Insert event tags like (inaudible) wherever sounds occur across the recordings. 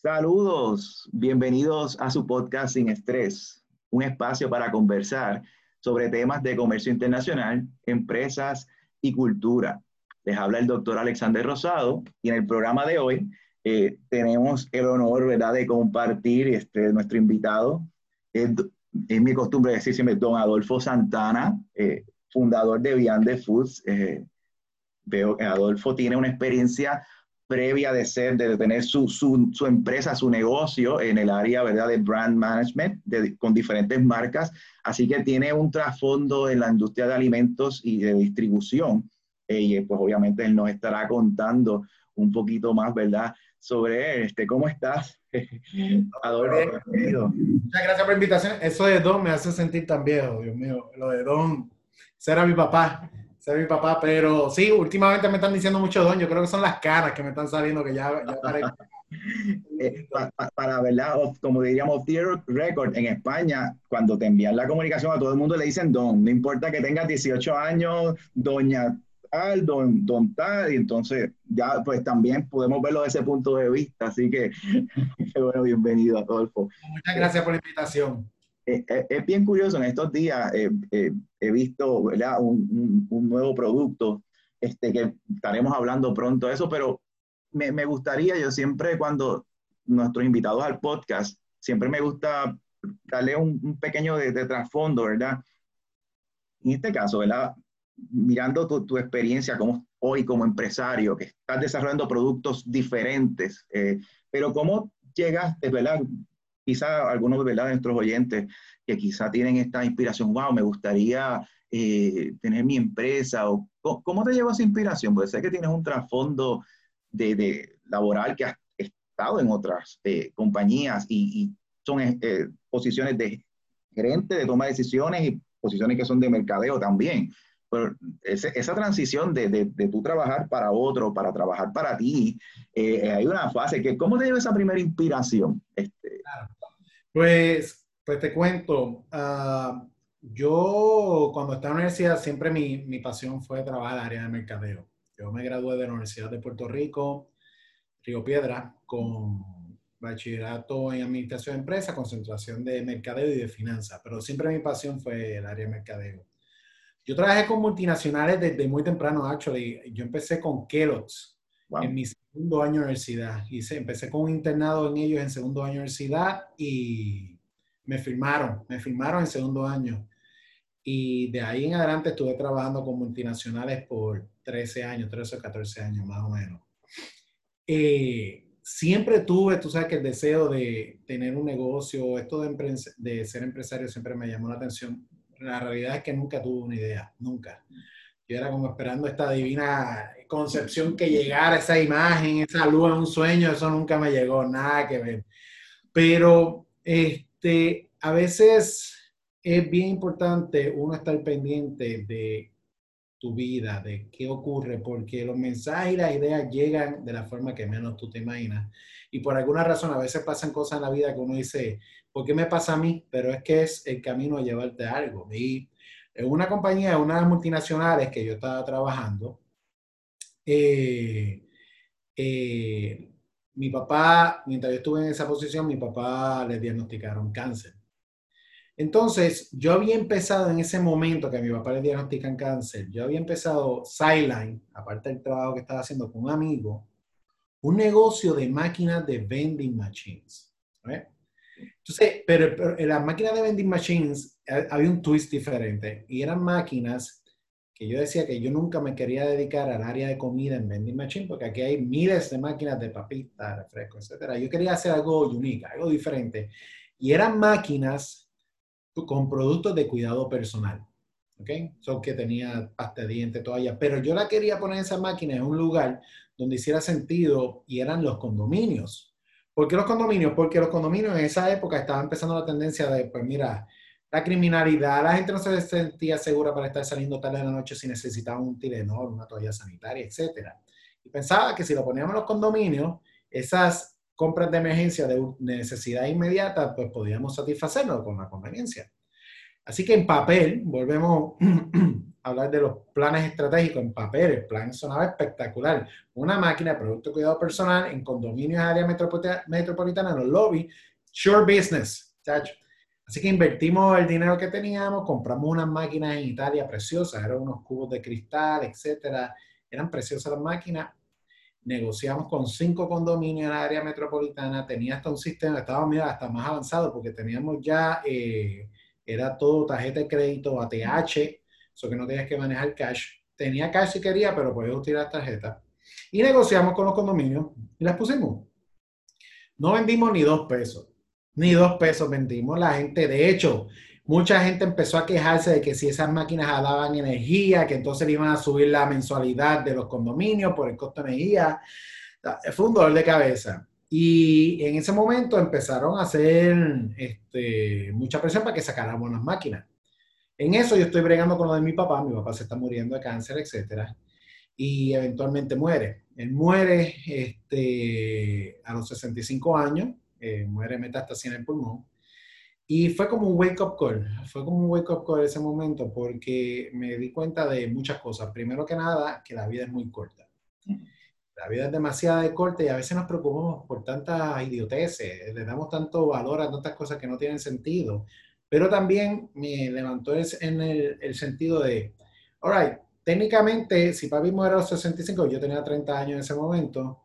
Saludos, bienvenidos a su podcast Sin Estrés, un espacio para conversar sobre temas de comercio internacional, empresas y cultura. Les habla el doctor Alexander Rosado y en el programa de hoy eh, tenemos el honor ¿verdad? de compartir este, nuestro invitado. Es, mi costumbre decir siempre don Adolfo Santana, eh, fundador de Beyond Foods. Eh, veo que Adolfo tiene una experiencia previa de ser, de tener su, su, su, empresa, su negocio en el área ¿verdad? de brand management con diferentes marcas. Así que tiene un trasfondo en la industria de alimentos y de distribución. Eh, y pues obviamente él nos estará contando un poquito más, ¿verdad? Sobre este, ¿cómo estás? (laughs) Adolfo, Muchas gracias por la invitación. Eso de Don me hace sentir tan viejo, Dios mío. Lo de Don, será mi papá mi papá, pero sí, últimamente me están diciendo mucho don, yo creo que son las caras que me están saliendo que ya, (laughs) eh, para, ¿verdad? como diríamos, record, en España, cuando te envían la comunicación a todo el mundo le dicen don, no importa que tengas 18 años, doña tal, don, don tal, y entonces ya pues también podemos verlo desde ese punto de vista, así que (laughs) bueno, bienvenido Adolfo. Muchas gracias por la invitación. Eh, eh, es bien curioso, en estos días eh, he visto Un, un, nuevo producto este, que estaremos hablando pronto de eso, pero me, me, gustaría, yo siempre cuando nuestros invitados al podcast, siempre me gusta darle un, pequeño de, trasfondo, ¿verdad? En este caso, ¿verdad? Mirando tu, tu, experiencia como hoy como empresario, que estás desarrollando productos diferentes, pero cómo llegaste, ¿verdad? Quizá algunos de nuestros oyentes que quizá tienen esta inspiración, wow, me gustaría eh, tener mi empresa, o ¿cómo te llevas esa inspiración? Puede ser que tienes un trasfondo de, laboral que has estado en otras eh, compañías y, son eh, posiciones de gerente, de toma de decisiones y posiciones que son de mercadeo también. Pero esa transición de, de, tú trabajar para otro, para trabajar para ti, hay una fase que, ¿cómo te lleva esa primera inspiración? Este, claro. Pues, pues te cuento, uh, yo cuando estaba en la universidad siempre mi, mi pasión fue trabajar en el área de mercadeo. Yo me gradué de la Universidad de Puerto Rico, Río Piedra, con bachillerato en administración de empresas, concentración de mercadeo y de finanzas, pero siempre mi pasión fue el área de mercadeo. Yo trabajé con multinacionales desde muy temprano, actually. Yo empecé con Kellogg's en mi segundo año de universidad. Hice, empecé con un internado en ellos en segundo año de universidad y me firmaron, me firmaron en segundo año. Y de ahí en adelante estuve trabajando con multinacionales por 13 años, 13 o 14 años más o menos. Eh, siempre tuve, tú sabes que el deseo de tener un negocio, esto de, de ser empresario siempre me llamó la atención. La realidad es que nunca tuve una idea, nunca. Yo era como esperando esta divina concepción que llegara esa imagen, esa luz un sueño, eso nunca me llegó, nada que ver. Pero este, a veces es bien importante uno estar pendiente de tu vida, de qué ocurre, porque los mensajes y las ideas llegan de la forma que menos tú te imaginas. Y por alguna razón a veces pasan cosas en la vida que uno dice, ¿por qué me pasa a mí? Pero es que es el camino a llevarte a algo. Y en una compañía, una de las multinacionales que yo estaba trabajando, eh, eh, mi papá, mientras yo estuve en esa posición, mi papá le diagnosticaron cáncer. Entonces, yo había empezado en ese momento que a mi papá le diagnostican cáncer, yo había empezado Sideline, aparte del trabajo que estaba haciendo con un amigo, un negocio de máquinas de vending machines. Entonces, pero, en las máquinas de vending machines eh, había un twist diferente y eran máquinas que yo decía que yo nunca me quería dedicar al área de comida en vending machine porque aquí hay miles de máquinas de papitas, refrescos, etc. Yo quería hacer algo único, algo diferente. Y eran máquinas con productos de cuidado personal. ¿Ok? Son que tenía pasta de dientes, toalla. Pero yo la quería poner esa máquina en un lugar donde hiciera sentido y eran los condominios. ¿Por qué los condominios? Porque los condominios en esa época estaban empezando la tendencia de, pues mira, la criminalidad, la gente no se sentía segura para estar saliendo tarde de la noche si necesitaba un Tilenol, una toalla sanitaria, etc. Y pensaba que si lo poníamos en los condominios, esas compras de emergencia de necesidad inmediata, pues podíamos satisfacerlo con la conveniencia. Así que en papel, volvemos (clears throat) a hablar de los planes estratégicos en papel, el plan sonaba espectacular. Una máquina de producto de cuidado personal en condominios de área metropolitana, en los lobbies, sure business, chacho. Así que invertimos el dinero que teníamos, compramos unas máquinas en Italia preciosas, eran unos cubos de cristal, etcétera. Eran preciosas las máquinas. Negociamos con cinco condominios en la área metropolitana. Tenía hasta un sistema, estaba mira, hasta más avanzado porque teníamos ya, eh, era todo tarjeta de crédito, ATH, eso que no tenías que manejar cash. Tenía cash si quería, pero podías utilizar tarjeta. Y negociamos con los condominios y las pusimos. No vendimos ni dos pesos ni dos pesos vendimos. La gente, de hecho, mucha gente empezó a quejarse de que si esas máquinas daban energía, que entonces le iban a subir la mensualidad de los condominios por el costo de energía. Fue un dolor de cabeza. Y en ese momento empezaron a hacer este, mucha presión para que sacáramos las máquinas. En eso yo estoy bregando con lo de mi papá. Mi papá se está muriendo de cáncer, etcétera. Y eventualmente muere. Él muere este, a los 65 años eh, muere metástasis en el pulmón. Y fue como un wake up call, fue como un wake up call ese momento porque me di cuenta de muchas cosas. Primero que nada, que la vida es muy corta. La vida es demasiado corta y a veces nos preocupamos por tantas idioteces, le damos tanto valor a tantas cosas que no tienen sentido. Pero también me levantó en el, el sentido de, all right, técnicamente, si papi muere a los 65, yo tenía 30 años en ese momento,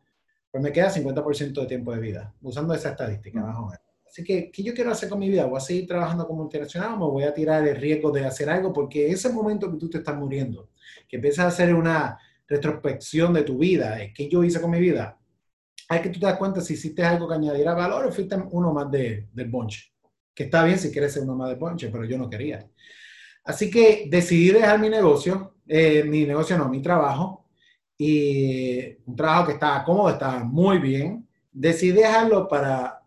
pues me queda 50% de tiempo de vida, usando esa estadística, más o menos. Así que, ¿qué yo quiero hacer con mi vida? ¿Voy a seguir trabajando como internacional o me voy a tirar el riesgo de hacer algo? Porque ese momento que tú te estás muriendo, que empiezas a hacer una retrospección de tu vida, ¿qué yo hice con mi vida? Hay que tú te das cuenta si hiciste algo que añadiera valor o fuiste uno más de, del bonche. Que está bien si quieres ser uno más del bonche, pero yo no quería. Así que decidí dejar mi negocio, eh, mi negocio no, mi trabajo, y un trabajo que estaba cómodo, estaba muy bien. Decidí dejarlo para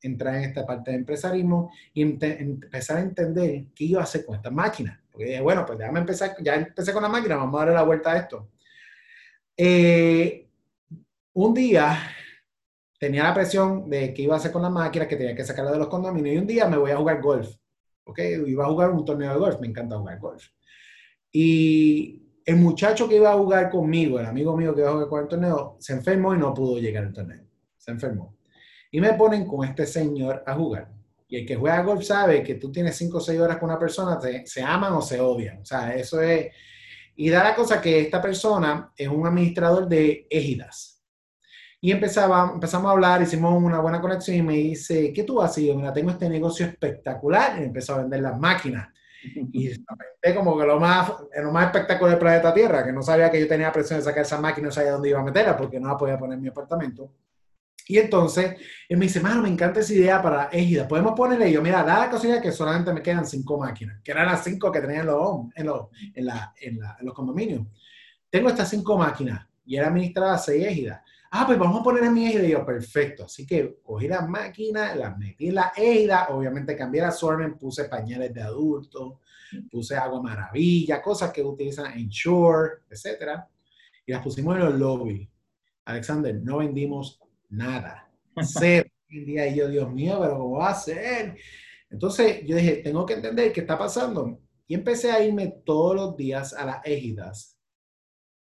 entrar en esta parte de empresarismo y empezar a entender qué iba a hacer con esta máquina. Porque dije, bueno, pues déjame empezar, ya empecé con la máquina, vamos a darle la vuelta a esto. Eh, un día tenía la presión de qué iba a hacer con la máquina, que tenía que sacarla de los condominios, y un día me voy a jugar golf. ¿Ok? Iba a jugar un torneo de golf, me encanta jugar golf. Y el muchacho que iba a jugar conmigo, el amigo mío que iba a jugar con el torneo, se enfermó y no pudo llegar al torneo. Se enfermó. Y me ponen con este señor a jugar. Y el que juega golf sabe que tú tienes 5 o 6 horas con una persona, se aman o se odian. O sea, eso es... Y da la cosa que esta persona es un administrador de égidas. Y empezaba, empezamos a hablar, hicimos una buena conexión y me dice, ¿qué tú haces? Y yo, mira, tengo este negocio espectacular. Y empezó a vender las máquinas. Y es como que lo más, lo más espectacular del planeta Tierra, que no sabía que yo tenía presión de sacar esa máquina, no sabía dónde iba a meterla porque no la podía poner en mi apartamento. Y entonces él me dice, mano, me encanta esa idea para Égida. Podemos ponerle, y yo, mira, da la cosilla que solamente me quedan cinco máquinas, que eran las cinco que tenían los, en, los, en, la, en, la, en los condominios. Tengo estas cinco máquinas y era administrada seis Égidas. Ah, pues vamos a poner en mi égida. Y yo, perfecto. Así que cogí las máquinas, las metí en la égida. Obviamente cambié la assortment, puse pañales de adultos, puse agua maravilla, cosas que utilizan en Shore, etc. Y las pusimos en los lobbies. Alexander, no vendimos nada. Cero. (laughs) Y yo, Dios mío, pero ¿cómo va a ser? Entonces yo dije, tengo que entender qué está pasando. Y empecé a irme todos los días a las égidas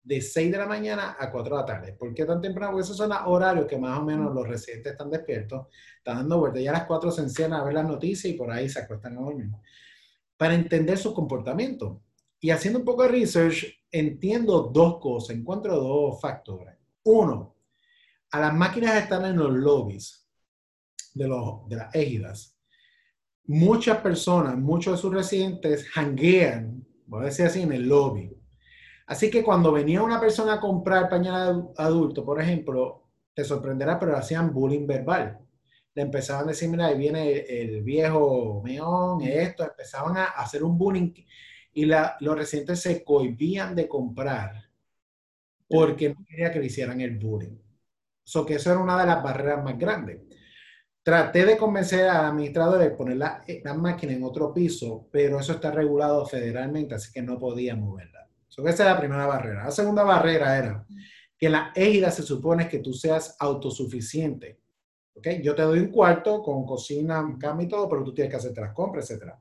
de 6 de la mañana a 4 de la tarde. ¿Por qué tan temprano? Porque esos son los horarios que más o menos los residentes están despiertos, están dando vueltas. Ya a las 4 se encienden a ver las noticias y por ahí se acuestan a dormir. Para entender su comportamiento. Y haciendo un poco de research, entiendo dos cosas, encuentro dos factores. Uno, a las máquinas están en los lobbies de, los, de las égidas, muchas personas, muchos de sus residentes hanguean, voy a decir así, en el lobby Así que cuando venía una persona a comprar pañal adulto, por ejemplo, te sorprenderá, pero hacían bullying verbal. Le empezaban a decir, mira, ahí viene el, viejo meón, esto, empezaban a hacer un bullying y los residentes se cohibían de comprar porque no quería que le hicieran el bullying. So que eso era una de las barreras más grandes. Traté de convencer al administrador de poner la, la máquina en otro piso, pero eso está regulado federalmente, así que no podía moverla esa es la primera barrera. La segunda barrera era que la égida se supone que tú seas autosuficiente. ¿ok? Yo te doy un cuarto con cocina, cama y todo, pero tú tienes que hacerte las compras, etc.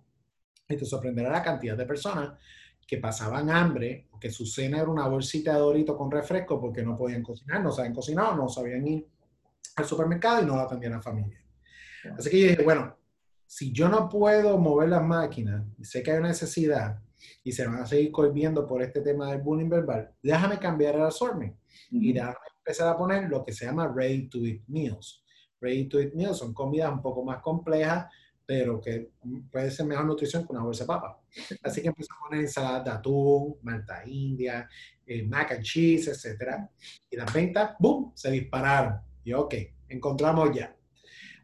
Y te sorprenderá la cantidad de personas que pasaban hambre, que su cena era una bolsita de dorito con refresco porque no podían cocinar, no sabían cocinar, no sabían ir al supermercado y no la atendían a familia. Así que yo dije, bueno, si yo no puedo mover las máquinas, sé que hay una necesidad y se van a seguir colviendo por este tema del bullying verbal, déjame cambiar el assortment y déjame empezar a poner lo que se llama ready to eat meals. Ready to eat meals son comidas un poco más complejas, pero que puede ser mejor nutrición que una bolsa de papa. Así que empecé a poner ensalada de atún, malta india, eh, mac and cheese, etc. Y las ventas, ¡boom!, se dispararon. Y ok, encontramos ya.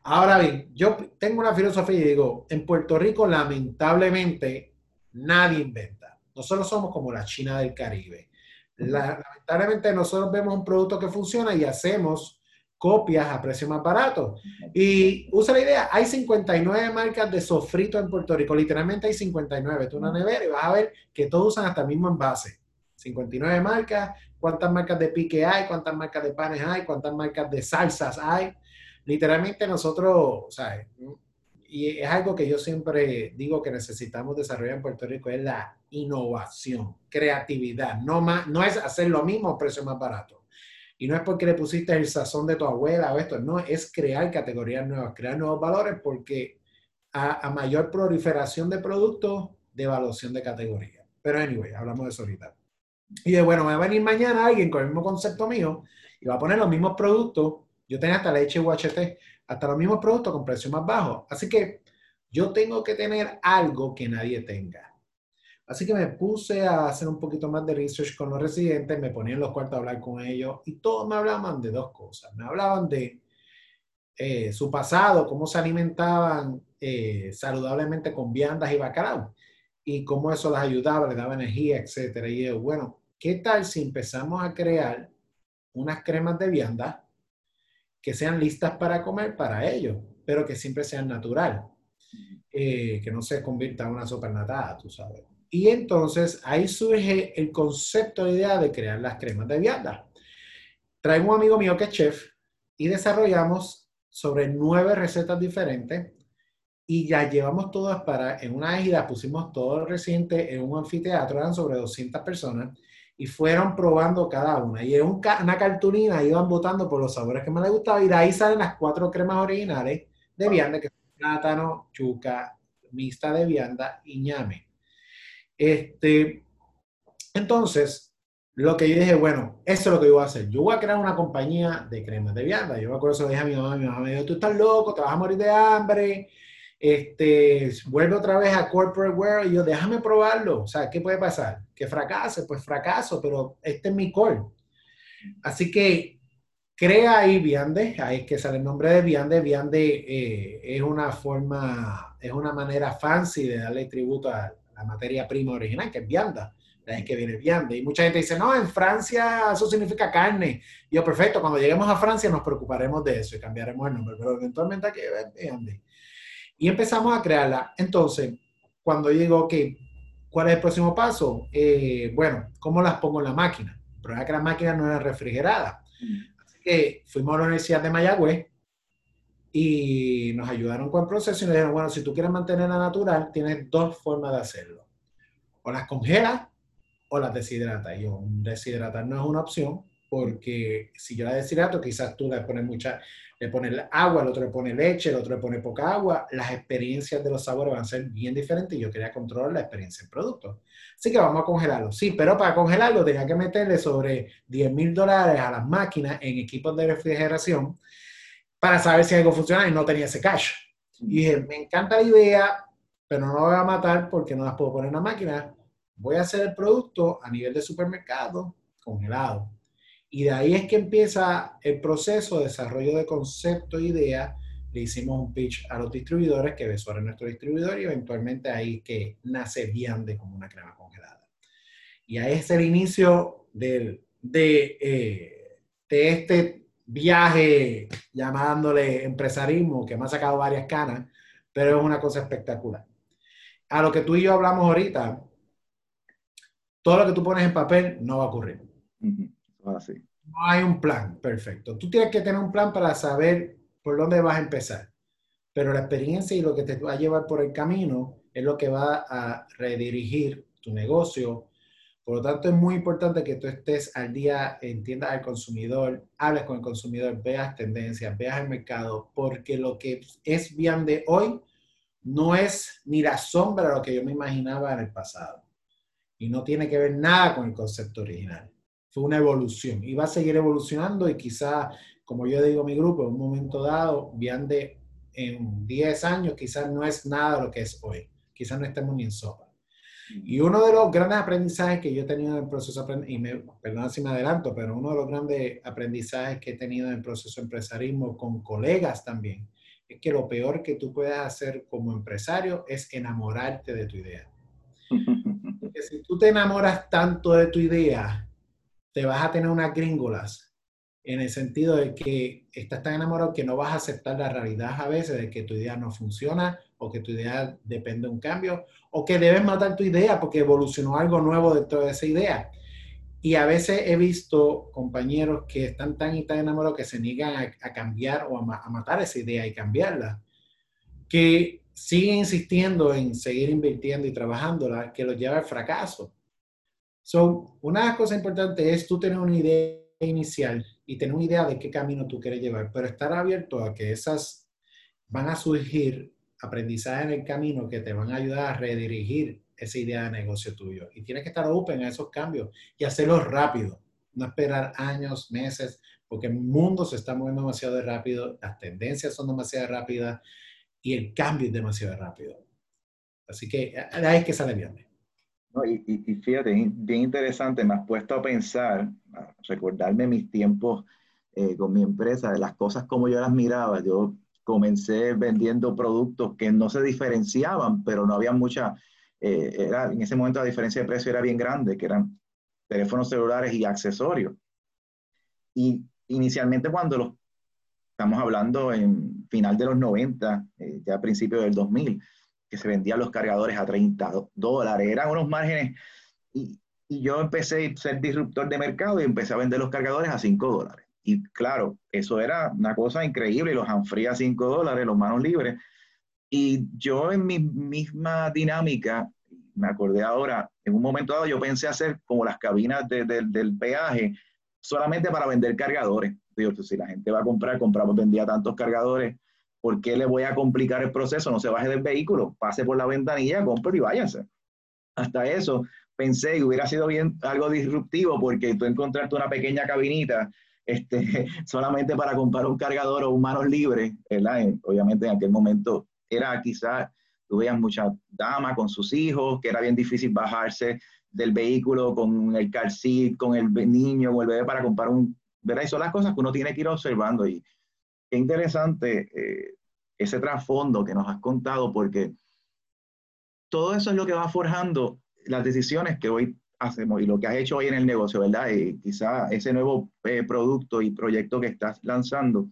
Ahora bien, yo tengo una filosofía y digo, en Puerto Rico lamentablemente nadie inventa. Nosotros somos como la China del Caribe. lamentablemente nosotros vemos un producto que funciona y hacemos copias a precio más barato. Y usa la idea, hay 59 marcas de sofrito en Puerto Rico, literalmente hay 59. Tú una nevera y vas a ver que todos usan hasta el mismo envase. 59 marcas, cuántas marcas de pique hay, cuántas marcas de panes hay, cuántas marcas de salsas hay. Literalmente nosotros, ¿sabes? Y es algo que yo siempre digo que necesitamos desarrollar en Puerto Rico, es la innovación, creatividad. No, más, no es hacer lo mismo a precio más barato. Y no es porque le pusiste el sazón de tu abuela o esto, no, es crear categorías nuevas, crear nuevos valores porque a, a mayor proliferación de productos, devaluación de categoría. Pero anyway, hablamos de eso ahorita. Y de bueno, me va a venir mañana alguien con el mismo concepto mío y va a poner los mismos productos. Yo tenía hasta leche UHT, hasta los mismos productos con precio más bajo. Así que yo tengo que tener algo que nadie tenga. Así que me puse a hacer un poquito más de research con los residentes, me ponía en los cuartos a hablar con ellos y todos me hablaban de dos cosas. Me hablaban de eh, su pasado, cómo se alimentaban eh, saludablemente con viandas y bacalao y cómo eso les ayudaba, les daba energía, etcétera. Y yo, bueno, ¿qué tal si empezamos a crear unas cremas de vianda que sean listas para comer para ellos, pero que siempre sean natural, eh, que no se convierta en una supernatada, tú sabes? Y entonces ahí surge el concepto, la idea de crear las cremas de vianda. Traigo un amigo mío que es chef y desarrollamos sobre nueve recetas diferentes y ya llevamos todas para, en una gira pusimos todo reciente en un anfiteatro, eran sobre 200 personas y fueron probando cada una. Y en una cartulina iban votando por los sabores que más les gustaba y de ahí salen las cuatro cremas originales de vianda, que son plátano, chuca, mixta de vianda y ñame. Este, entonces, lo que yo dije, bueno, eso es lo que yo voy a hacer. Yo voy a crear una compañía de cremas de vianda. Yo me acuerdo eso lo dije a mi mamá. Mi mamá me dijo, tú estás loco, te vas a morir de hambre. Este, vuelve otra vez a corporate wear y yo, déjame probarlo. O sea, ¿qué puede pasar? Que fracase, pues fracaso, pero este es mi core. Así que crea ahí Viande, ahí es que sale el nombre de Viande. Viande eh, es una forma, es una manera fancy de darle tributo a la materia prima original, que es vianda. es que viene viande. Y mucha gente dice, no, en Francia eso significa carne. Y yo, perfecto, cuando lleguemos a Francia nos preocuparemos de eso y cambiaremos el nombre, pero eventualmente aquí es viande. Y empezamos a crearla. Entonces, cuando digo, ok, ¿cuál es el próximo paso? Eh, bueno, ¿cómo las pongo en la máquina? Pero era que la máquina no era refrigerada. Así que fuimos a la Universidad de Mayagüez y nos ayudaron con el proceso y nos dijeron, bueno, si tú quieres mantenerla natural, tienes dos formas de hacerlo. O las congelas o las deshidratas. Y yo, deshidratar no es una opción porque si yo la deshidrato, quizás tú le pones mucha, le pones agua, el otro le pone leche, el otro le pone poca agua, las experiencias de los sabores van a ser bien diferentes yo quería controlar la experiencia del producto. Así que vamos a congelarlo. Sí, pero para congelarlo tenía que meterle sobre 10 mil dólares a las máquinas en equipos de refrigeración para saber si algo funciona y no tenía ese cash. Y dije, me encanta la idea, pero no lo voy a matar porque no las puedo poner en la máquina. Voy a hacer el producto a nivel de supermercado congelado y de ahí es que empieza el proceso de desarrollo de concepto e idea. Le hicimos un pitch a los distribuidores, que Besora es nuestro distribuidor, y eventualmente ahí que nace Viande como una crema congelada. Y ahí es el inicio del, de, eh, de este viaje, llamándole empresarismo, que me ha sacado varias canas, pero es una cosa espectacular. A lo que tú y yo hablamos ahorita, todo lo que tú pones en papel no va a ocurrir. Ah, no hay un plan, perfecto. Tú tienes que tener un plan para saber por dónde vas a empezar. Pero la experiencia y lo que te va a llevar por el camino es lo que va a redirigir tu negocio. Por lo tanto, es muy importante que tú estés al día, entiendas al consumidor, hables con el consumidor, veas tendencias, veas el mercado, porque lo que es bien de hoy no es ni la sombra de lo que yo me imaginaba en el pasado. Y no tiene que ver nada con el concepto original. Fue una evolución y va a seguir evolucionando y quizá, como yo digo mi grupo, en un momento dado, Viande en 10 años quizás no es nada de lo que es hoy. Quizás no estemos ni en sopa. Y uno de los grandes aprendizajes que yo he tenido en el proceso, y me, perdón si me adelanto, pero uno de los grandes aprendizajes que he tenido en el proceso de empresarismo con colegas también, es que lo peor que tú puedes hacer como empresario es enamorarte de tu idea. (laughs) Porque si tú te enamoras tanto de tu idea, te vas a tener unas gringolas en el sentido de que estás tan enamorado que no vas a aceptar la realidad a veces de que tu idea no funciona o que tu idea depende de un cambio o que debes matar tu idea porque evolucionó algo nuevo dentro de esa idea. Y a veces he visto compañeros que están tan y tan enamorados que se niegan a, cambiar o a, a, matar esa idea y cambiarla, que siguen insistiendo en seguir invirtiendo y trabajándola, que los lleva al fracaso. So, una cosa importante es tú tener una idea inicial y tener una idea de qué camino tú quieres llevar, pero estar abierto a que esas van a surgir aprendizajes en el camino que te van a ayudar a redirigir esa idea de negocio tuyo. Y tienes que estar open a esos cambios y hacerlos rápido, no esperar años, meses, porque el mundo se está moviendo demasiado rápido, las tendencias son demasiado rápidas y el cambio es demasiado rápido. Así que ahí es que sale bien. No, y, y, fíjate, bien interesante, me has puesto a pensar, a recordarme mis tiempos eh, con mi empresa, de las cosas como yo las miraba. Yo comencé vendiendo productos que no se diferenciaban, pero no había mucha, eh, era, en ese momento la diferencia de precio era bien grande, que eran teléfonos celulares y accesorios. Y inicialmente cuando los, estamos hablando en final de los 90, eh, ya a principios del 2000, que se vendían los cargadores a 30 dólares, eran unos márgenes. Y, y yo empecé a ser disruptor de mercado y empecé a vender los cargadores a 5 dólares. Y claro, eso era una cosa increíble, los Hanfree a 5 dólares, los manos libres. Y yo en mi misma dinámica, me acordé ahora, en un momento dado yo pensé hacer como las cabinas del peaje solamente para vender cargadores. Digo, si la gente va a comprar, compramos, vendía tantos cargadores, ¿por qué le voy a complicar el proceso? No se baje del vehículo, pase por la ventanilla, compre y váyase. Hasta eso pensé que hubiera sido bien algo disruptivo porque tú encontraste una pequeña cabinita este, (laughs) solamente para comprar un cargador o un manos libres, obviamente en aquel momento era quizás, tú veías muchas damas con sus hijos, que era bien difícil bajarse del vehículo con el car seat, con el niño, o el bebé para comprar un, ¿verdad? Y son las cosas que uno tiene que ir observando y qué interesante eh, ese trasfondo que nos has contado, porque todo eso es lo que va forjando las decisiones que hoy hacemos y lo que has hecho hoy en el negocio, ¿verdad? Y quizá ese nuevo eh, producto y proyecto que estás lanzando,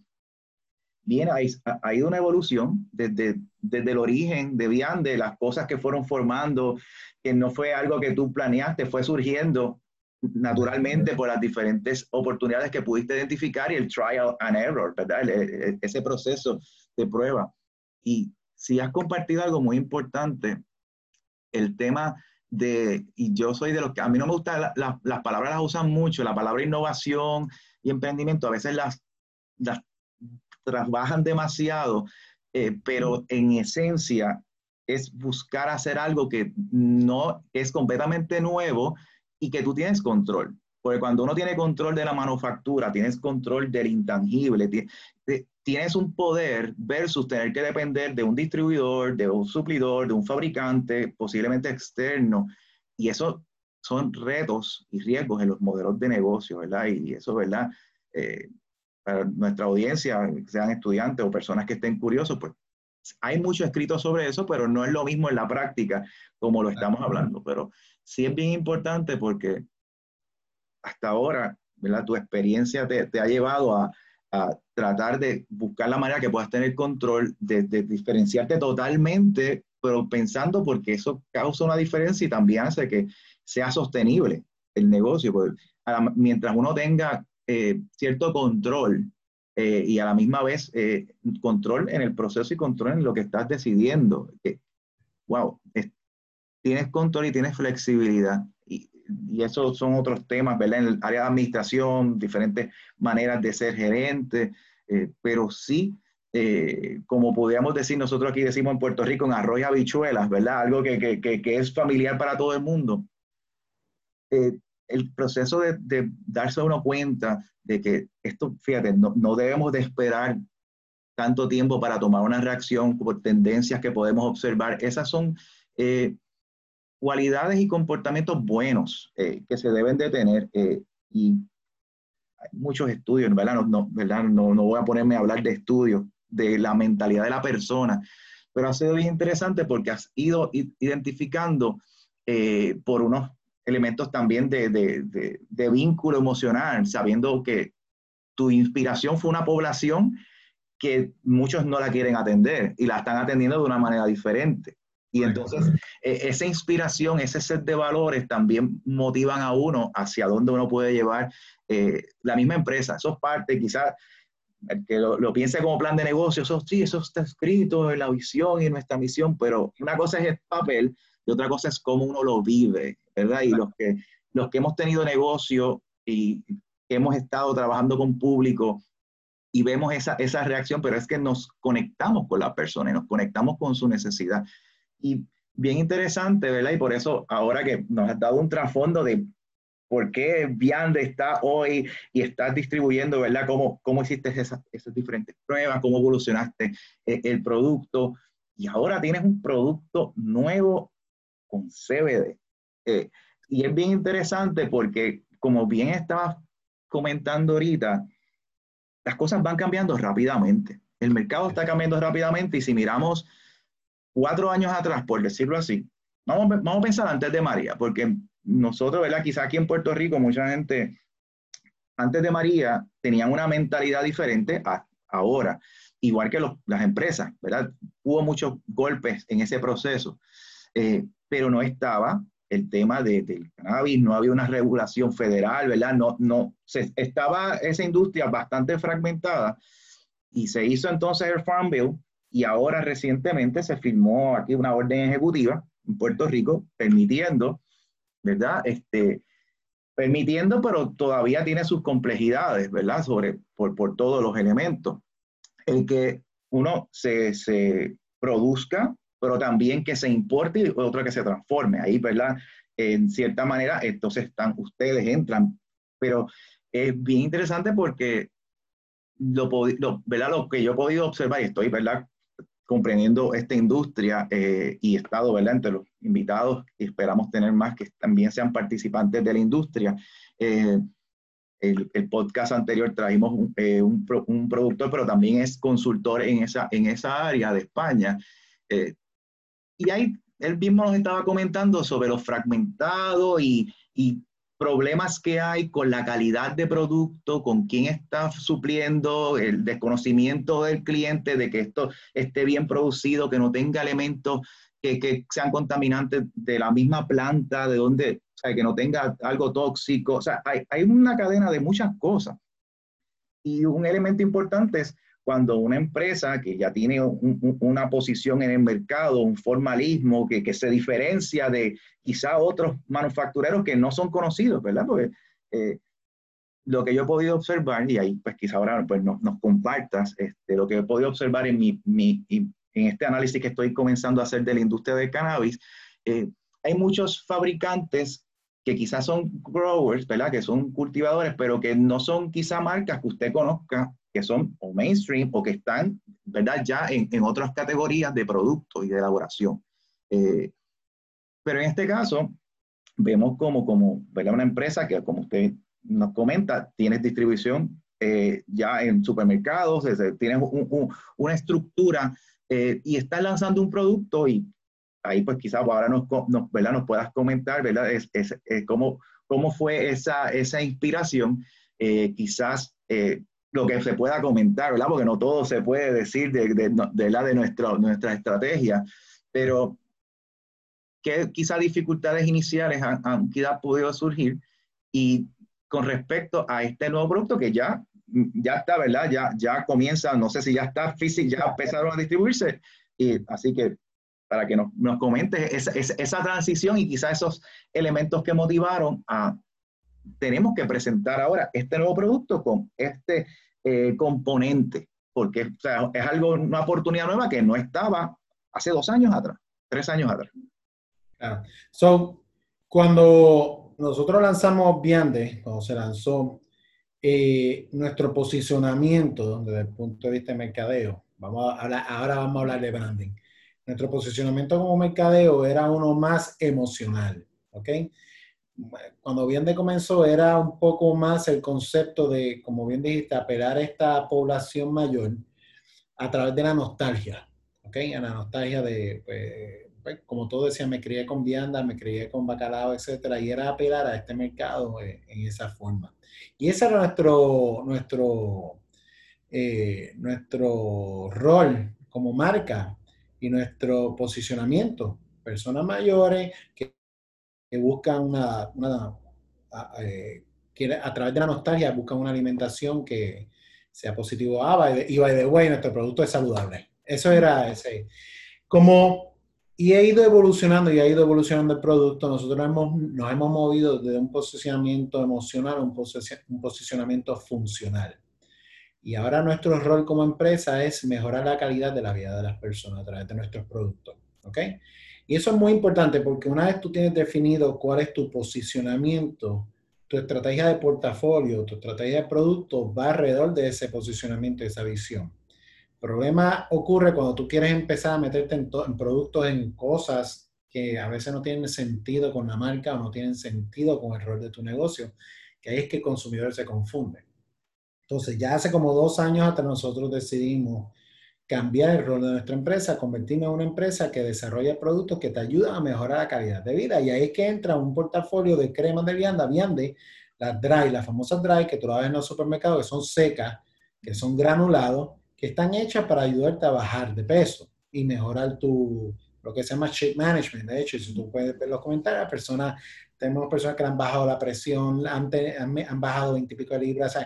viene, ha, ido una evolución desde, desde el origen de Viande, las cosas que fueron formando, que no fue algo que tú planeaste, fue surgiendo naturalmente por las diferentes oportunidades que pudiste identificar y el trial and error, ¿verdad? ese proceso de prueba. Y si has compartido algo muy importante, el tema de, y yo soy de los que, a mí no me gusta, las palabras las usan mucho, la palabra innovación y emprendimiento, a veces las, las trabajan demasiado, eh, pero en esencia es buscar hacer algo que no es completamente nuevo, y que tú tienes control. Porque cuando uno tiene control de la manufactura, tienes control del intangible, tienes un poder versus tener que depender de un distribuidor, de un suplidor, de un fabricante, posiblemente externo. Y eso son retos y riesgos en los modelos de negocio, ¿verdad? Y eso, ¿verdad? Eh, para nuestra audiencia, sean estudiantes o personas que estén curiosos, pues hay mucho escrito sobre eso, pero no es lo mismo en la práctica como lo estamos hablando. Pero sí es bien importante porque hasta ahora, ¿verdad? Tu experiencia te, te ha llevado a, a, tratar de buscar la manera que puedas tener control, de, de, diferenciarte totalmente, pero pensando porque eso causa una diferencia y también hace que sea sostenible el negocio. Porque mientras uno tenga eh, cierto control eh, y a la misma vez eh, control en el proceso y control en lo que estás decidiendo. wow, tienes control y tienes flexibilidad. Y, y esos son otros temas, ¿verdad? En el área de administración, diferentes maneras de ser gerente, eh, pero sí, eh, como podríamos decir, nosotros aquí decimos en Puerto Rico, en arroz y habichuelas, ¿verdad? Algo que, que, que, es familiar para todo el mundo. Eh, el proceso de, de, darse uno cuenta de que esto, fíjate, no, no debemos de esperar tanto tiempo para tomar una reacción por tendencias que podemos observar. Esas son eh, cualidades y comportamientos buenos eh, que se deben de tener. Eh, y hay muchos estudios, ¿verdad? No, no, ¿verdad? No, no voy a ponerme a hablar de estudios de la mentalidad de la persona, pero ha sido bien interesante porque has ido identificando por unos elementos también de, de, de, de, vínculo emocional, sabiendo que tu inspiración fue una población que muchos no la quieren atender y la están atendiendo de una manera diferente. Y entonces e, esa inspiración, ese set de valores también motivan a uno hacia dónde uno puede llevar eh, la misma empresa. Eso es parte, quizás, el que lo, piense como plan de negocio, eso sí, eso está escrito en la visión y en nuestra misión, pero una cosa es el papel y otra cosa es cómo uno lo vive, ¿verdad? Y los que, los que hemos tenido negocio y hemos estado trabajando con público, y vemos esa, esa reacción, pero es que nos conectamos con la persona y nos conectamos con su necesidad. Y bien interesante, ¿verdad? Y por eso ahora que nos has dado un trasfondo de por qué Viande está hoy y estás distribuyendo, ¿verdad? ¿Cómo, cómo hiciste esas, esas diferentes pruebas? ¿Cómo evolucionaste eh, el producto? Y ahora tienes un producto nuevo con CBD. Eh, y es bien interesante porque, como bien estabas comentando ahorita, las cosas van cambiando rápidamente. El mercado está cambiando rápidamente y si miramos cuatro años atrás, por decirlo así, vamos, vamos a pensar antes de María, porque nosotros, ¿verdad? Quizá aquí en Puerto Rico mucha gente antes de María tenían una mentalidad diferente a ahora, igual que las empresas, ¿verdad? Hubo muchos golpes en ese proceso, eh, pero no estaba el tema de, del cannabis, no había una regulación federal, ¿verdad? No, no, se, estaba esa industria bastante fragmentada y se hizo entonces el Farm Bill y ahora recientemente se firmó aquí una orden ejecutiva en Puerto Rico permitiendo, ¿verdad? Este, permitiendo, pero todavía tiene sus complejidades, ¿verdad? Sobre, por, por todos los elementos. El que uno se, se produzca pero también que se importe y otro que se transforme. Ahí, ¿verdad? En cierta manera, entonces están, ustedes entran, pero es bien interesante porque lo, lo, ¿verdad? lo que yo he podido observar y estoy, ¿verdad? comprendiendo esta industria eh, y estado ¿verdad? entre los invitados esperamos tener más que también sean participantes de la industria. Eh, el, el, podcast anterior trajimos un, eh, un, un, productor, pero también es consultor en esa, en esa área de España. Eh, y ahí él mismo nos estaba comentando sobre los fragmentados y, problemas que hay con la calidad de producto, con quién está supliendo, el desconocimiento del cliente de que esto esté bien producido, que no tenga elementos que, sean contaminantes de la misma planta, de donde, o sea, que no tenga algo tóxico. O sea, hay una cadena de muchas cosas. Y un elemento importante es cuando una empresa que ya tiene una posición en el mercado, un formalismo que, que, se diferencia de quizá otros manufactureros que no son conocidos, ¿verdad? Porque eh, lo que yo he podido observar, y ahí pues quizá ahora pues, nos, nos compartas este, lo que he podido observar en, mi, mi, en este análisis que estoy comenzando a hacer de la industria del cannabis, eh, hay muchos fabricantes que quizás son growers, ¿verdad? Que son cultivadores, pero que no son quizá marcas que usted conozca que son o mainstream o que están, ¿verdad? Ya en, en otras categorías de productos y de elaboración. Eh, pero en este caso, vemos como, como ¿verdad? una empresa que, como usted nos comenta, tiene distribución eh, ya en supermercados, tiene un, un, una estructura eh, y está lanzando un producto y ahí pues quizás ahora nos, nos, ¿verdad? nos puedas comentar, ¿verdad? Es, es, es cómo, cómo fue esa, esa inspiración, quizás lo que se pueda comentar, ¿verdad? Porque no todo se puede decir de, de, de la de nuestra, nuestra estrategia, pero qué quizás dificultades iniciales han, han quizás podido surgir y con respecto a este nuevo producto que ya, ya está, ¿verdad? Ya, ya comienza, no sé si ya está físico, ya empezaron a distribuirse, y así que para que nos, nos comentes esa, esa, transición y quizás esos elementos que motivaron a, tenemos que presentar ahora este nuevo producto con este eh, componente, porque o sea, es algo, una oportunidad nueva que no estaba hace dos años atrás, tres años atrás. Claro. So, cuando nosotros lanzamos Viande, cuando se lanzó, eh, nuestro posicionamiento desde el punto de vista de mercadeo, vamos a hablar, ahora vamos a hablar de branding. Nuestro posicionamiento como mercadeo era uno más emocional, ¿ok? Cuando Viende comenzó era un poco más el concepto de, como bien dijiste, apelar a esta población mayor a través de la nostalgia, ¿ok? A la nostalgia de, pues, pues, como todo decía, me crié con vianda, me crié con bacalao, etcétera, y era apelar a este mercado eh, en esa forma. Y ese era nuestro, nuestro, eh, nuestro rol como marca y nuestro posicionamiento. Personas mayores que, buscan una, a, eh, a, través de la nostalgia, buscan una alimentación que sea positivo. Ah, y by the way, nuestro producto es saludable. Eso era ese. Como y ha ido evolucionando y ha ido evolucionando el producto. Nosotros hemos, nos hemos movido de un posicionamiento emocional a un, un posicionamiento funcional. Y ahora nuestro rol como empresa es mejorar la calidad de la vida de las personas a través de nuestros productos. ¿Ok? Y eso es muy importante porque una vez tú tienes definido cuál es tu posicionamiento, tu estrategia de portafolio, tu estrategia de producto va alrededor de ese posicionamiento, esa visión problema ocurre cuando tú quieres empezar a meterte en, productos, en cosas que a veces no tienen sentido con la marca o no tienen sentido con el rol de tu negocio, que ahí es que el consumidor se confunde. Entonces, ya hace como dos años hasta nosotros decidimos cambiar el rol de nuestra empresa, convertirnos en una empresa que desarrolla productos que te ayudan a mejorar la calidad de vida. Y ahí es que entra un portafolio de cremas de vianda, viande, las dry, las famosas dry, que tú la ves en los supermercados, que son secas, que son granulados, que están hechas para ayudarte a bajar de peso y mejorar tu, lo que se llama shape management. De hecho, si tú puedes ver los comentarios, personas, tenemos personas que han bajado la presión, han, han, bajado 20 y pico de libras.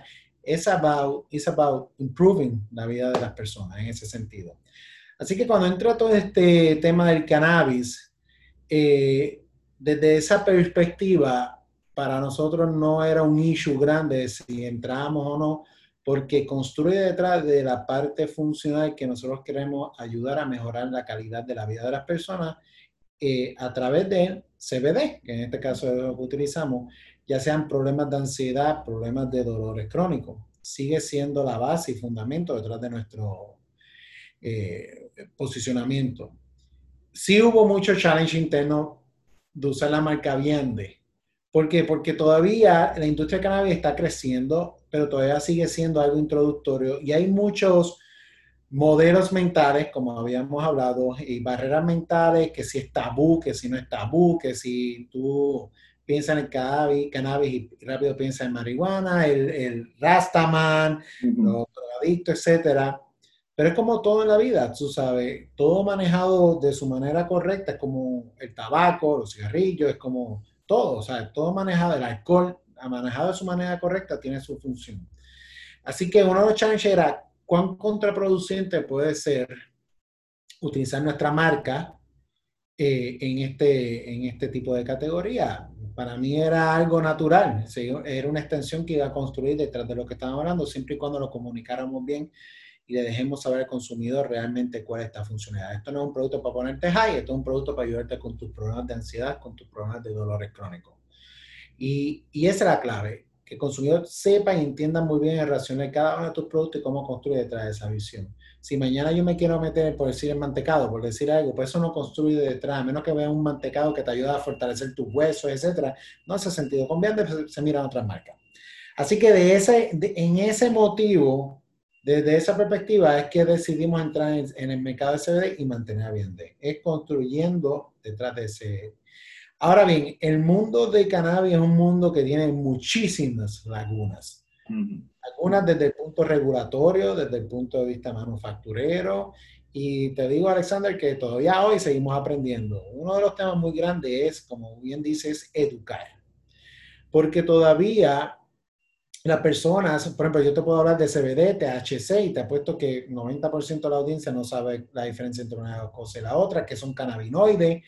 Es about, it's about improving la vida de las personas en ese sentido. Así que cuando entra todo este tema del cannabis, eh, desde esa perspectiva, para nosotros no era un issue grande si entramos o no, porque construye detrás de la parte funcional que nosotros queremos ayudar a mejorar la calidad de la vida de las personas eh, a través de CBD, que en este caso es lo que utilizamos, ya sean problemas de ansiedad, problemas de dolores crónicos. Sigue siendo la base y fundamento detrás de nuestro eh, posicionamiento. Sí hubo mucho challenge interno de usar la marca Viende. ¿Por qué? Porque todavía la industria cannabis está creciendo pero todavía sigue siendo algo introductorio y hay muchos modelos mentales, como habíamos hablado, y barreras mentales, que si es tabú, que si no es tabú, que si tú piensas en el cannabis, cannabis y rápido piensas en marihuana, el, el rastaman, los drogadictos, etcétera. Pero es como todo en la vida, tú sabes, todo manejado de su manera correcta, es como el tabaco, los cigarrillos, es como todo, o sea, todo manejado, el alcohol, manejado de su manera correcta, tiene su función. Así que uno de los challenges era cuán contraproducente puede ser utilizar nuestra marca eh, en, este, en este tipo de categoría. Para mí era algo natural, era una extensión que iba a construir detrás de lo que estábamos hablando, siempre y cuando lo comunicáramos bien y le dejemos saber al consumidor realmente cuál es esta funcionalidad. Esto no es un producto para ponerte high, esto es un producto para ayudarte con tus problemas de ansiedad, con tus problemas de dolores crónicos. Y, y esa es la clave, que el consumidor sepa y entienda muy bien el racional de cada uno de tus productos y cómo construye detrás de esa visión. Si mañana yo me quiero meter, por decir el mantecado, por decir algo, pues eso no construye detrás, a menos que vea un mantecado que te ayuda a fortalecer tus huesos, etcétera, no hace sentido. Conviene se, se miran otras marcas. Así que de ese, en ese motivo, desde esa perspectiva es que decidimos entrar en, el mercado de CBD y mantener a bien Es construyendo detrás de ese, Ahora bien, el mundo de cannabis es un mundo que tiene muchísimas lagunas. Algunas desde el punto regulatorio, desde el punto de vista manufacturero. Y te digo, Alexander, que todavía hoy seguimos aprendiendo. Uno de los temas muy grandes es, como bien dices, educar. Porque todavía las personas, por ejemplo, yo te puedo hablar de CBD, THC, y te apuesto que 90% de la audiencia no sabe la diferencia entre una cosa y la otra, que son cannabinoides.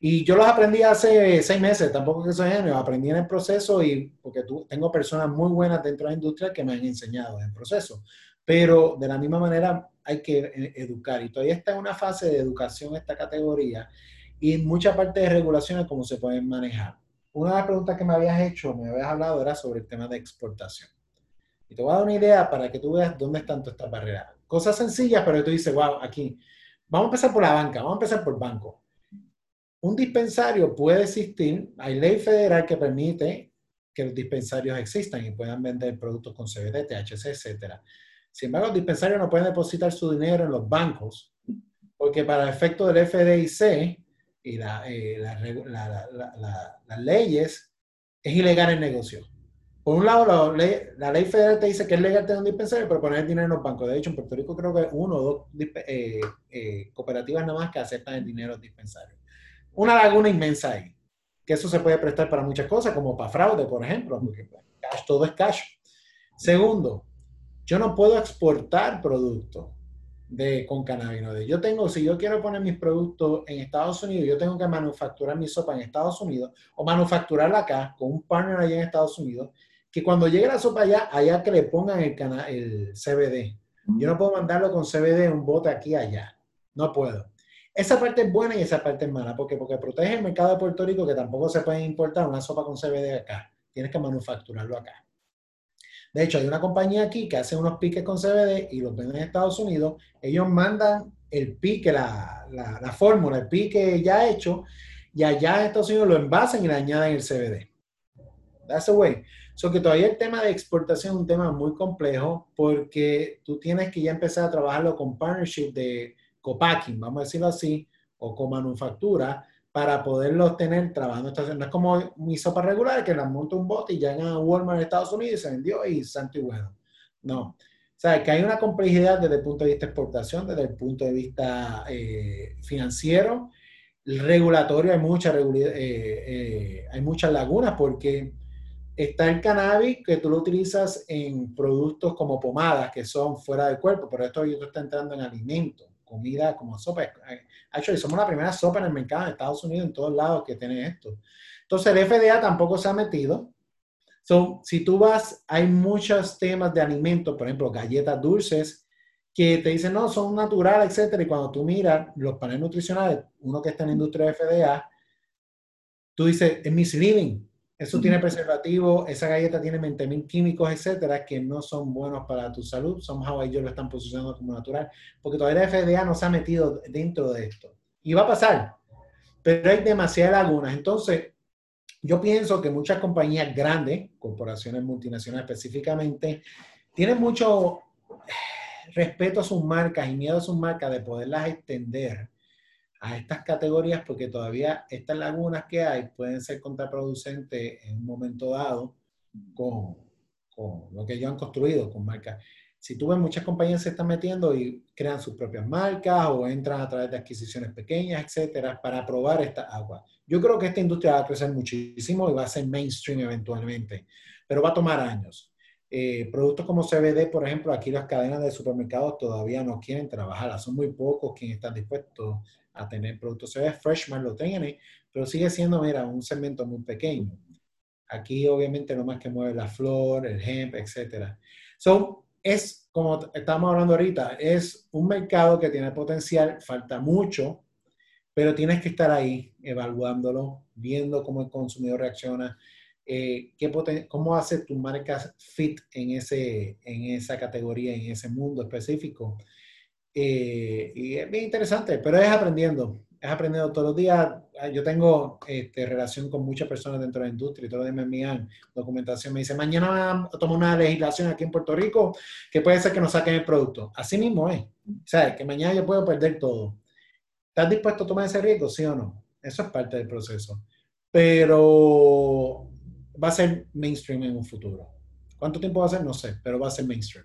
Y yo los aprendí hace seis meses, tampoco que soy genio, aprendí en el proceso y porque tú, tengo personas muy buenas dentro de la industria que me han enseñado en el proceso. Pero de la misma manera hay que eh, educar y todavía está en una fase de educación esta categoría y mucha parte de regulaciones cómo se pueden manejar. Una de las preguntas que me habías hecho, me habías hablado, era sobre el tema de exportación. Y te voy a dar una idea para que tú veas dónde están todas estas barreras. Cosas sencillas, pero tú dices, wow, aquí, vamos a empezar por la banca, vamos a empezar por banco. Un dispensario puede existir, hay ley federal que permite que los dispensarios existan y puedan vender productos con CBD, THC, etcétera. Sin embargo, los dispensarios no pueden depositar su dinero en los bancos, porque para el efecto del FDIC y eh, las leyes, es ilegal el negocio. Por un lado, la ley, federal te dice que es legal tener un dispensario, pero poner dinero en los bancos. De hecho, en Puerto Rico creo que uno o dos eh, eh, cooperativas nada más que aceptan el dinero dispensario. Una laguna inmensa ahí, que eso se puede prestar para muchas cosas, como para fraude, por ejemplo, porque pues, todo es cash. Segundo, yo no puedo exportar productos de, con cannabinoides. Yo tengo, si yo quiero poner mis productos en Estados Unidos, yo tengo que manufacturar mi sopa en Estados Unidos o manufacturarla acá con un partner allá en Estados Unidos, que cuando llegue la sopa allá, allá que le pongan el, el CBD. Yo no puedo mandarlo con CBD en un bote aquí allá. No puedo. Esa parte es buena y esa parte es mala. ¿Por Porque protege el mercado de Puerto Rico, que tampoco se puede importar una sopa con CBD acá. Tienes que manufacturarlo acá. De hecho, hay una compañía aquí que hace unos piques con CBD y los venden en Estados Unidos. Ellos mandan el pique, la, la, fórmula, el pique ya hecho, y allá en Estados Unidos lo envasan y le añaden el CBD. That's the way. So que todavía el tema de exportación es un tema muy complejo porque tú tienes que ya empezar a trabajarlo con partnership de copacking, vamos a decirlo así, o con manufactura, para poderlos tener trabajando No es como mi sopa regular que la monta un bote y llegan a Walmart en Estados Unidos y se vendió y santo y bueno. No. O sea, que hay una complejidad desde el punto de vista de exportación, desde el punto de vista eh, financiero, regulatorio, hay, mucha eh, eh, hay muchas lagunas porque está el cannabis que tú lo utilizas en productos como pomadas que son fuera del cuerpo, pero esto está entrando en alimentos comida como sopa. Actually, somos la primera sopa en el mercado de Estados Unidos, en todos lados que tiene esto. Entonces, el FDA tampoco se ha metido. So, si tú vas, hay muchos temas de alimentos, por ejemplo, galletas dulces, que te dicen, no, son naturales, etcétera. Y cuando tú miras los paneles nutricionales, uno que está en la industria de FDA, tú dices, es misleading. Eso tiene preservativo, esa galleta tiene 20.000 químicos, etcétera, que no son buenos para tu salud. Somehow ellos lo están posicionando como natural, porque todavía la FDA no se ha metido dentro de esto. Y va a pasar, pero hay demasiadas lagunas. Entonces, yo pienso que muchas compañías grandes, corporaciones multinacionales específicamente, tienen mucho respeto a sus marcas y miedo a sus marcas de poderlas extender a estas categorías porque todavía estas lagunas que hay pueden ser contraproducentes en un momento dado con, con lo que ellos han construido con marcas. Si tú ves, muchas compañías se están metiendo y crean sus propias marcas o entran a través de adquisiciones pequeñas, etcétera, para probar esta agua. Yo creo que esta industria va a crecer muchísimo y va a ser mainstream eventualmente, pero va a tomar años. Eh, productos como CBD, por ejemplo, aquí las cadenas de supermercados todavía no quieren trabajar, son muy pocos quienes están dispuestos a tener productos. Ve Freshman lo tiene, pero sigue siendo, mira, un segmento muy pequeño. Aquí obviamente lo más que mueve la flor, el hemp, etc. So, es, como estamos hablando ahorita, es un mercado que tiene potencial, falta mucho, pero tienes que estar ahí evaluándolo, viendo cómo el consumidor reacciona, eh, qué cómo hace tu marca fit en, ese, en esa categoría, en ese mundo específico. Eh, y es bien interesante, pero es aprendiendo, es aprendiendo todos los días. Ah, yo tengo este, relación con muchas personas dentro de la industria y todos los días me envían documentación. Me dice, mañana toma una legislación aquí en Puerto Rico que puede ser que nos saquen el producto. Así mismo es. O sea, que mañana yo puedo perder todo. ¿Estás dispuesto a tomar ese riesgo, sí o no? Eso es parte del proceso. Pero va a ser mainstream en un futuro. ¿Cuánto tiempo va a ser? No sé, pero va a ser mainstream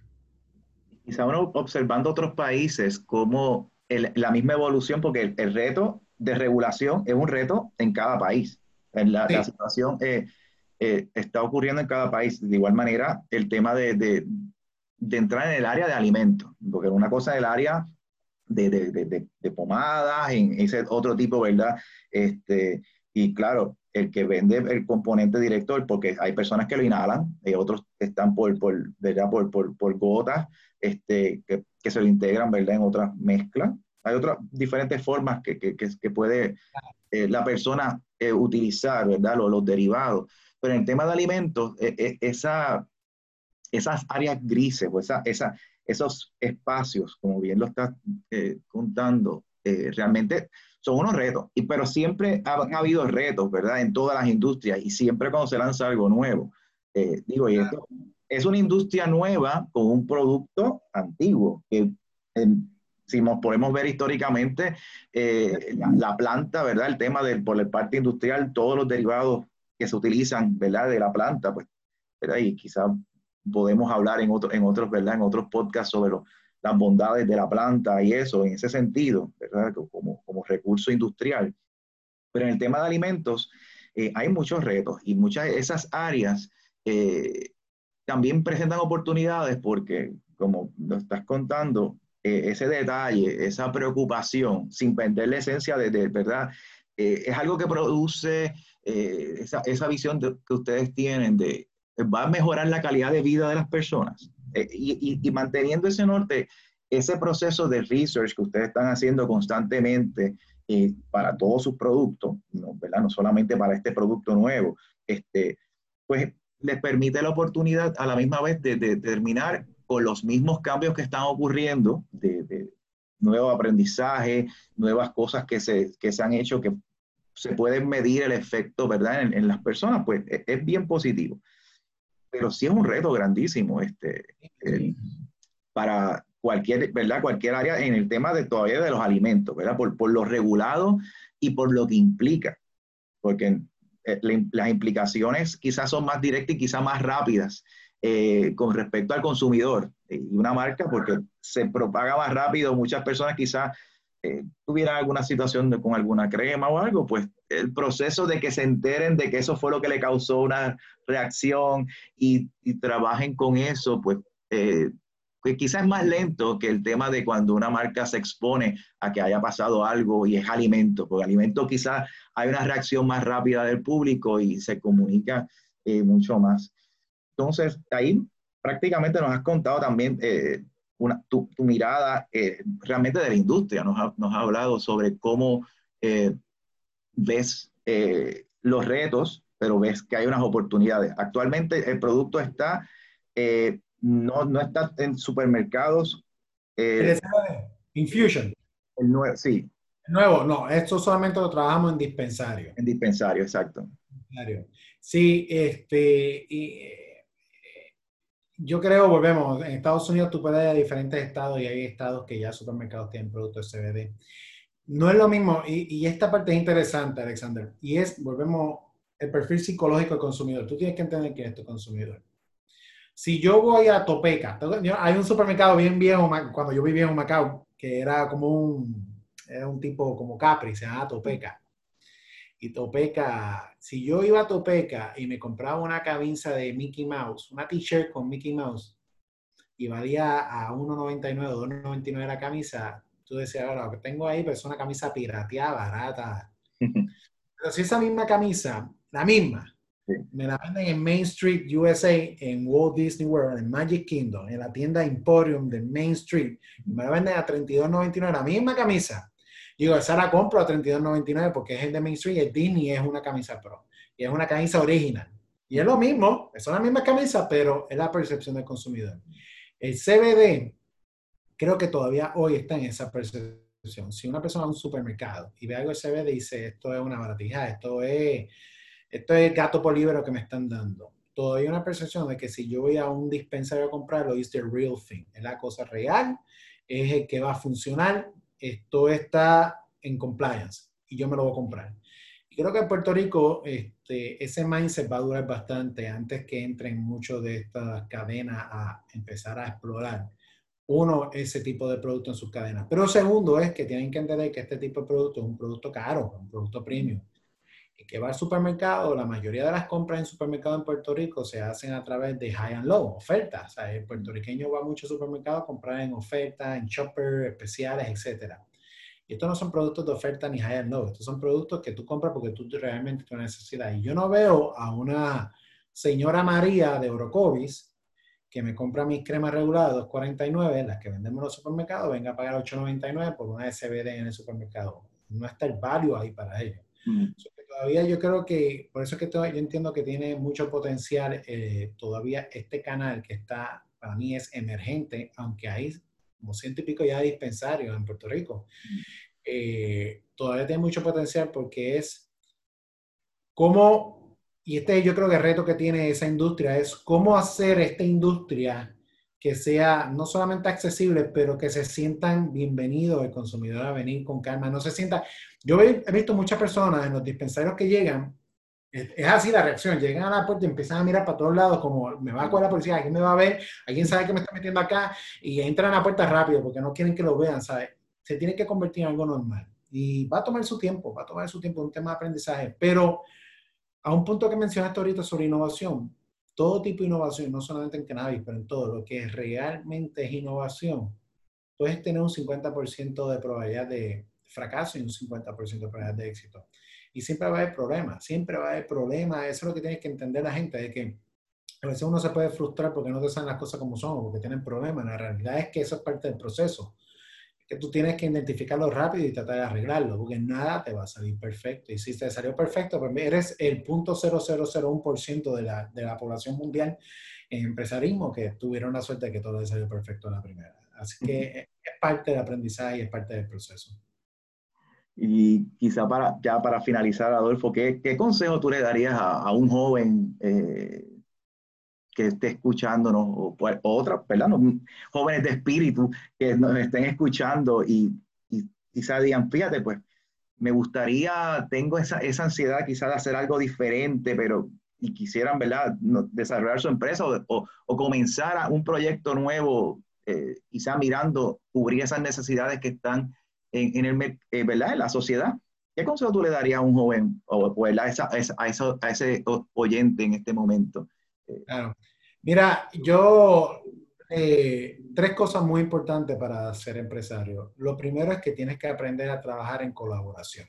quizá uno observando otros países como la misma evolución, porque el, reto de regulación es un reto en cada país. En la, situación, eh, eh, está ocurriendo en cada país. De igual manera, el tema de, de, de entrar en el área de alimentos, porque una cosa es el área de, de, de, pomadas, en ese otro tipo, ¿verdad? Este, y claro, el que vende el componente directo, porque hay personas que lo inhalan, y otros están por, por, ¿verdad? por, por, por gotas, este, que, que, se lo integran ¿verdad? en otras mezclas. Hay otras diferentes formas que, que, que puede eh, la persona eh, utilizar ¿verdad? Los, los, derivados. Pero en el tema de alimentos, eh, esa, esas áreas grises, o esa, esa, esos espacios, como bien lo estás contando, realmente son unos retos, y, pero siempre han habido retos, ¿verdad? En todas las industrias y siempre cuando se lanza algo nuevo. Eh, digo, y esto es una industria nueva con un producto antiguo, que si nos podemos ver históricamente, eh, la, planta, ¿verdad? El tema del, por la parte industrial, todos los derivados que se utilizan, ¿verdad? De la planta, pues, ¿verdad? Y quizás podemos hablar en, otro, en otros, ¿verdad? En otros podcasts sobre los las bondades de la planta y eso, en ese sentido, ¿verdad? Como, como recurso industrial. Pero en el tema de alimentos eh, hay muchos retos y muchas de esas áreas eh, también presentan oportunidades porque, como lo estás contando, eh, ese detalle, esa preocupación, sin perder la esencia de, de ¿verdad? es algo que produce esa, esa, visión que ustedes tienen de, va a mejorar la calidad de vida de las personas. Eh, y, manteniendo ese norte, ese proceso de research que ustedes están haciendo constantemente eh, para todos sus productos, ¿no, ¿verdad? no solamente para este producto nuevo, este, pues les permite la oportunidad a la misma vez de, terminar con los mismos cambios que están ocurriendo, de, nuevo aprendizaje, nuevas cosas que se, que se han hecho que se pueden medir el efecto, ¿verdad? En, las personas, pues es, es bien positivo pero sí es un reto grandísimo este, eh, para cualquier, ¿verdad? cualquier área en el tema de todavía de los alimentos, ¿verdad? Por, por lo regulado y por lo que implica, porque eh, las implicaciones quizás son más directas y quizás más rápidas eh, con respecto al consumidor y una marca, porque se propaga más rápido, muchas personas quizás eh, tuvieran alguna situación con alguna crema o algo, pues el proceso de que se enteren de que eso fue lo que le causó una reacción y, trabajen con eso, pues, eh, pues quizás es más lento que el tema de cuando una marca se expone a que haya pasado algo y es alimento, porque alimento quizás hay una reacción más rápida del público y se comunica eh, mucho más. Entonces, ahí prácticamente nos has contado también eh, tu, mirada eh, realmente de la industria. Nos ha, nos ha hablado sobre cómo eh, ves eh, los retos, pero ves que hay unas oportunidades. Actualmente el producto está, no, no, está en supermercados. Infusion. El nuevo, sí. El nuevo, no, esto solamente lo trabajamos en dispensario. En dispensario, exacto. Sí, este, y, yo creo, volvemos, en Estados Unidos tú puedes ir a diferentes estados y hay estados que ya supermercados tienen productos CBD. No es lo mismo, y, y, esta parte es interesante, Alexander, y es, volvemos, el perfil psicológico del consumidor. Tú tienes que entender quién es tu consumidor. Si yo voy a Topeca, hay un supermercado bien viejo, cuando yo vivía en Macao, que era como un, era un tipo como Capri, se llama Topeca y Topeca, si yo iba a Topeca y me compraba una camisa de Mickey Mouse, una t-shirt con Mickey Mouse, y valía a 1.99 o 2.99 la camisa, tú decías, ahora lo que tengo ahí pues, es una camisa pirateada, barata. (laughs) Pero si esa misma camisa, la misma, me la venden en Main Street, USA, en Walt Disney World, en Magic Kingdom, en la tienda Emporium de Main Street, me la venden a 32.99 la misma camisa, Digo, esa la compro a $32.99 porque es el de Main Street y el Disney es una camisa pro. Y es una camisa original. Y es lo mismo, es la misma camisa, pero es la percepción del consumidor. El CBD, creo que todavía hoy está en esa percepción. Si una persona va a un supermercado y ve algo de CBD y dice, esto es una baratija, esto es, esto es gato por que me están dando. Todavía una percepción de que si yo voy a un dispensario a comprarlo, es the real thing, es la cosa real, es el que va a funcionar, esto está en compliance y yo me lo voy a comprar. Y creo que en Puerto Rico este, ese mindset va a durar bastante antes que entren muchos de estas cadenas a empezar a explorar. Uno, ese tipo de producto en sus cadenas. Pero segundo es que tienen que entender que este tipo de producto es un producto caro, un producto premium. El que va al supermercado, la mayoría de las compras en supermercados en Puerto Rico se hacen a través de high and low, ofertas. O sea, el puertorriqueño va mucho al supermercado a comprar en ofertas, en shopper, especiales, etc. Y estos no son productos de oferta ni high and low, estos son productos que tú compras porque tú realmente tienes necesidad. Y yo no veo a una señora María de Orocovis que me compra mis cremas reguladas 2.49, las que vendemos en los supermercados, venga a pagar 8.99 por una SBD en el supermercado. No está el value ahí para ello. Mm. Todavía yo creo que, por eso es que yo entiendo que tiene mucho potencial eh, todavía este canal que está, para mí es emergente, aunque hay como ciento y pico ya dispensarios en Puerto Rico. Eh, todavía tiene mucho potencial porque es cómo y este yo creo que el reto que tiene esa industria es cómo hacer esta industria que sea no solamente accesible, pero que se sientan bienvenidos el consumidor a venir con calma, no se sienta. Yo he, visto muchas personas en los dispensarios que llegan, es, así la reacción, llegan a la puerta y empiezan a mirar para todos lados como me va a coger la policía, alguien me va a ver, alguien sabe que me está metiendo acá y entran a la puerta rápido porque no quieren que lo vean, ¿sabes? Se tiene que convertir en algo normal y va a tomar su tiempo, va a tomar su tiempo, un tema de aprendizaje, pero a un punto que mencionaste ahorita sobre innovación, todo tipo de innovación, no solamente en cannabis, pero en todo lo que realmente es innovación, puedes tener un 50% de probabilidad de fracaso y un 50% de probabilidad de éxito. Y siempre va a haber problemas, siempre va a haber problemas. Eso es lo que tienes que entender la gente, de que a veces uno se puede frustrar porque no te saben las cosas como son o porque tienen problemas. La realidad es que eso es parte del proceso que tú tienes que identificarlo rápido y tratar de arreglarlo, porque nada te va a salir perfecto. Y si te salió perfecto, pues eres el 0.0001% de la, de la población mundial en empresarismo que tuvieron la suerte de que todo les salió perfecto a la primera. Así que es parte del aprendizaje y es parte del proceso. Y quizá para, ya para finalizar, Adolfo, ¿qué, qué consejo tú le darías a, a un joven eh, que esté escuchándonos, o, o otras, ¿verdad? jóvenes de espíritu que nos estén escuchando y, y quizás digan, fíjate, pues me gustaría, tengo esa, esa ansiedad quizás de hacer algo diferente, pero y quisieran, ¿verdad?, desarrollar su empresa o, o, comenzar un proyecto nuevo, eh, quizá mirando, cubrir esas necesidades que están en, en el, eh, ¿verdad?, en la sociedad. ¿Qué consejo tú le darías a un joven o, a, esa, a, a ese oyente en este momento? Claro. Mira, yo, eh, tres cosas muy importantes para ser empresario. Lo primero es que tienes que aprender a trabajar en colaboración.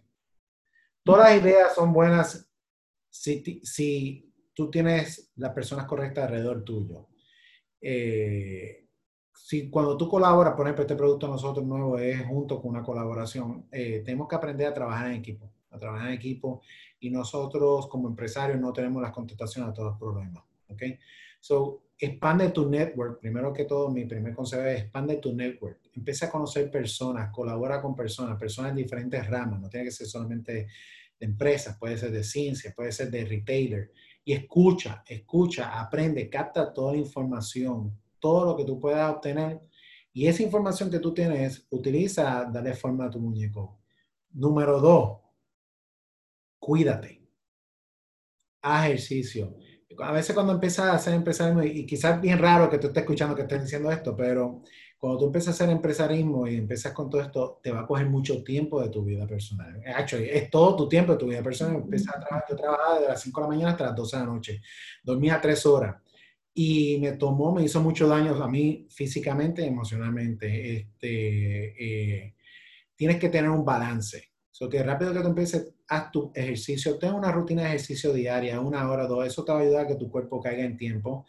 Todas las ideas son buenas si, si tú tienes las personas correctas alrededor tuyo. Eh, si cuando tú colaboras, por ejemplo, este producto nosotros nuevo es junto con una colaboración, eh, tenemos que aprender a trabajar en equipo, a trabajar en equipo y nosotros como empresarios no tenemos las contestaciones a todos los problemas. ¿Ok? So, expande tu network. Primero que todo, mi primer consejo es expande tu network. Empieza a conocer personas, colabora con personas, personas en diferentes ramas. No tiene que ser solamente de empresas, puede ser de ciencia, puede ser de retailer. Y escucha, escucha, aprende, capta toda la información, todo lo que tú puedas obtener. Y esa información que tú tienes, utiliza, dale forma a tu muñeco. Número dos, cuídate. Haz ejercicio a veces cuando empiezas a hacer empresarismo, y quizás bien raro que tú estés escuchando que estés diciendo esto, pero cuando tú empiezas a hacer empresarismo y empiezas con todo esto, te va a coger mucho tiempo de tu vida personal. Actually, es todo tu tiempo de tu vida personal. Empiezas a trabajar, yo trabajaba de las 5 de la mañana hasta las 12 de la noche. Dormía 3 horas. Y me tomó, me hizo mucho daño a mí físicamente y emocionalmente. Este, eh, tienes que tener un balance. So que rápido que tú empieces haz tu ejercicio, ten una rutina de ejercicio diaria, una hora, dos, eso te va a ayudar a que tu cuerpo caiga en tiempo.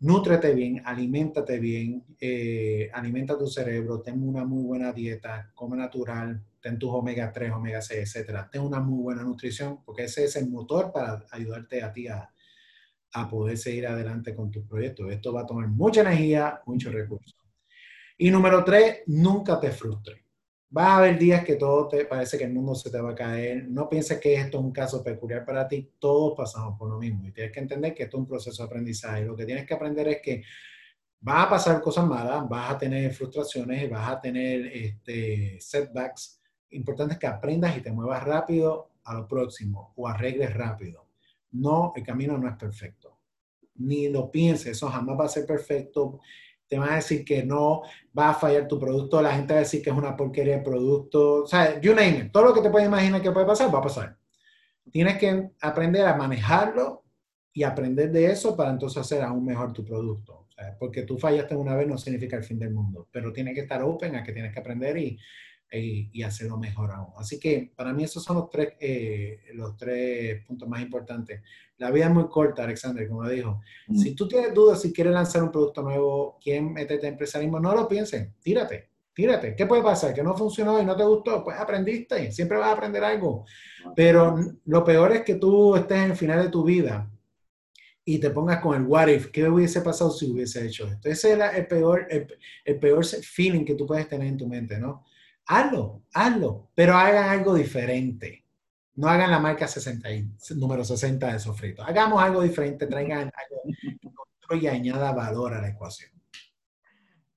Nútrete bien, aliméntate bien, eh, alimenta tu cerebro, ten una muy buena dieta, come natural, ten tus omega 3, omega 6, etcétera. Ten una muy buena nutrición, porque ese es el motor para ayudarte a ti a, a poder seguir adelante con tus proyectos. Esto va a tomar mucha energía, muchos recursos. Y número tres, nunca te frustres. Va a haber días que todo te parece que el mundo se te va a caer. No pienses que esto es un caso peculiar para ti. Todos pasamos por lo mismo y tienes que entender que esto es un proceso de aprendizaje. Lo que tienes que aprender es que vas a pasar cosas malas, vas a tener frustraciones, vas a tener este, setbacks. Importante es que aprendas y te muevas rápido a lo próximo o arregles rápido. No, el camino no es perfecto. Ni lo pienses, eso jamás va a ser perfecto te van a decir que no va a fallar tu producto, la gente va a decir que es una porquería de producto, o sea, you name it, todo lo que te puedes imaginar que puede pasar, va a pasar. tienes que aprender a manejarlo y aprender de eso para entonces hacer aún mejor tu producto. porque tú fallaste una vez no significa el fin del mundo, pero tienes que estar open a que tienes que aprender y, y, hacerlo mejor aún. Así que para mí esos son los tres, eh, los tres puntos más importantes. La vida es muy corta, Alexander, como dijo. Mm. Si tú tienes dudas, si quieres lanzar un producto nuevo, quién meterte en empresarismo, no lo pienses, tírate, tírate. ¿Qué puede pasar? Que no funcionó y no te gustó, pues aprendiste, siempre vas a aprender algo. Pero lo peor es que tú estés en el final de tu vida y te pongas con el what if, ¿qué hubiese pasado si hubiese hecho esto? Ese es el, peor, el, peor feeling que tú puedes tener en tu mente, ¿no? Hazlo, hazlo, pero hagan algo diferente. No hagan la marca 60, número 60 de sofrito. Hagamos algo diferente, traigan (laughs) algo y añada valor a la ecuación.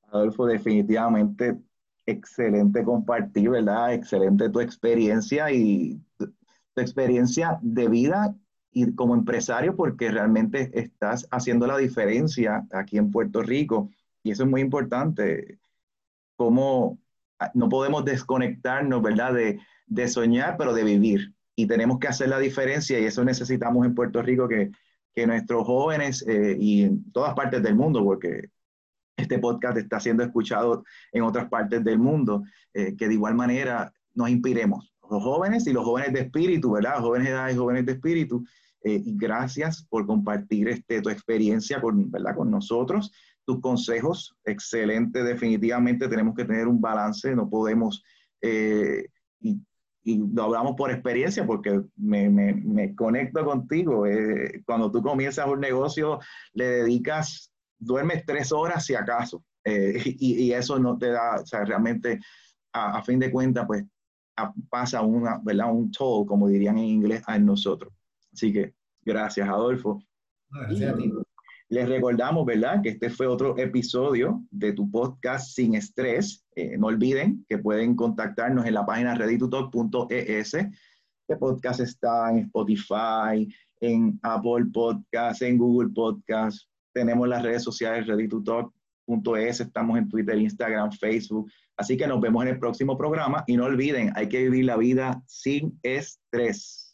Adolfo, definitivamente excelente compartir, ¿verdad? Excelente tu experiencia y tu experiencia de vida y como empresario porque realmente estás haciendo la diferencia aquí en Puerto Rico y eso es muy importante. Como no podemos desconectarnos, ¿verdad? De, de soñar, pero de vivir. Y tenemos que hacer la diferencia y eso necesitamos en Puerto Rico que, que nuestros jóvenes eh, y en todas partes del mundo, porque este podcast está siendo escuchado en otras partes del mundo, eh, que de igual manera nos inspiremos, los jóvenes y los jóvenes de espíritu, ¿verdad? Jóvenes de edad y jóvenes de espíritu, eh, y gracias por compartir este, tu experiencia con, ¿verdad? con nosotros, tus consejos, excelente, definitivamente tenemos que tener un balance, no podemos, eh, y, lo hablamos por experiencia porque me, conecto contigo, eh, cuando tú comienzas un negocio le dedicas, duermes tres horas si acaso, y, y, eso no te da, o sea, realmente a, a fin de cuentas, pues pasa una, ¿verdad? un toll, como dirían en inglés, a nosotros. Así que gracias, Adolfo. Les recordamos, ¿verdad?, que este fue otro episodio de tu podcast Sin Estrés. Eh, no olviden que pueden contactarnos en la página readytotalk.es. Este podcast está en Spotify, en Apple Podcast, en Google Podcast. Tenemos las redes sociales readytotalk.es, estamos en Twitter, Instagram, Facebook. Así que nos vemos en el próximo programa y no olviden, hay que vivir la vida sin estrés.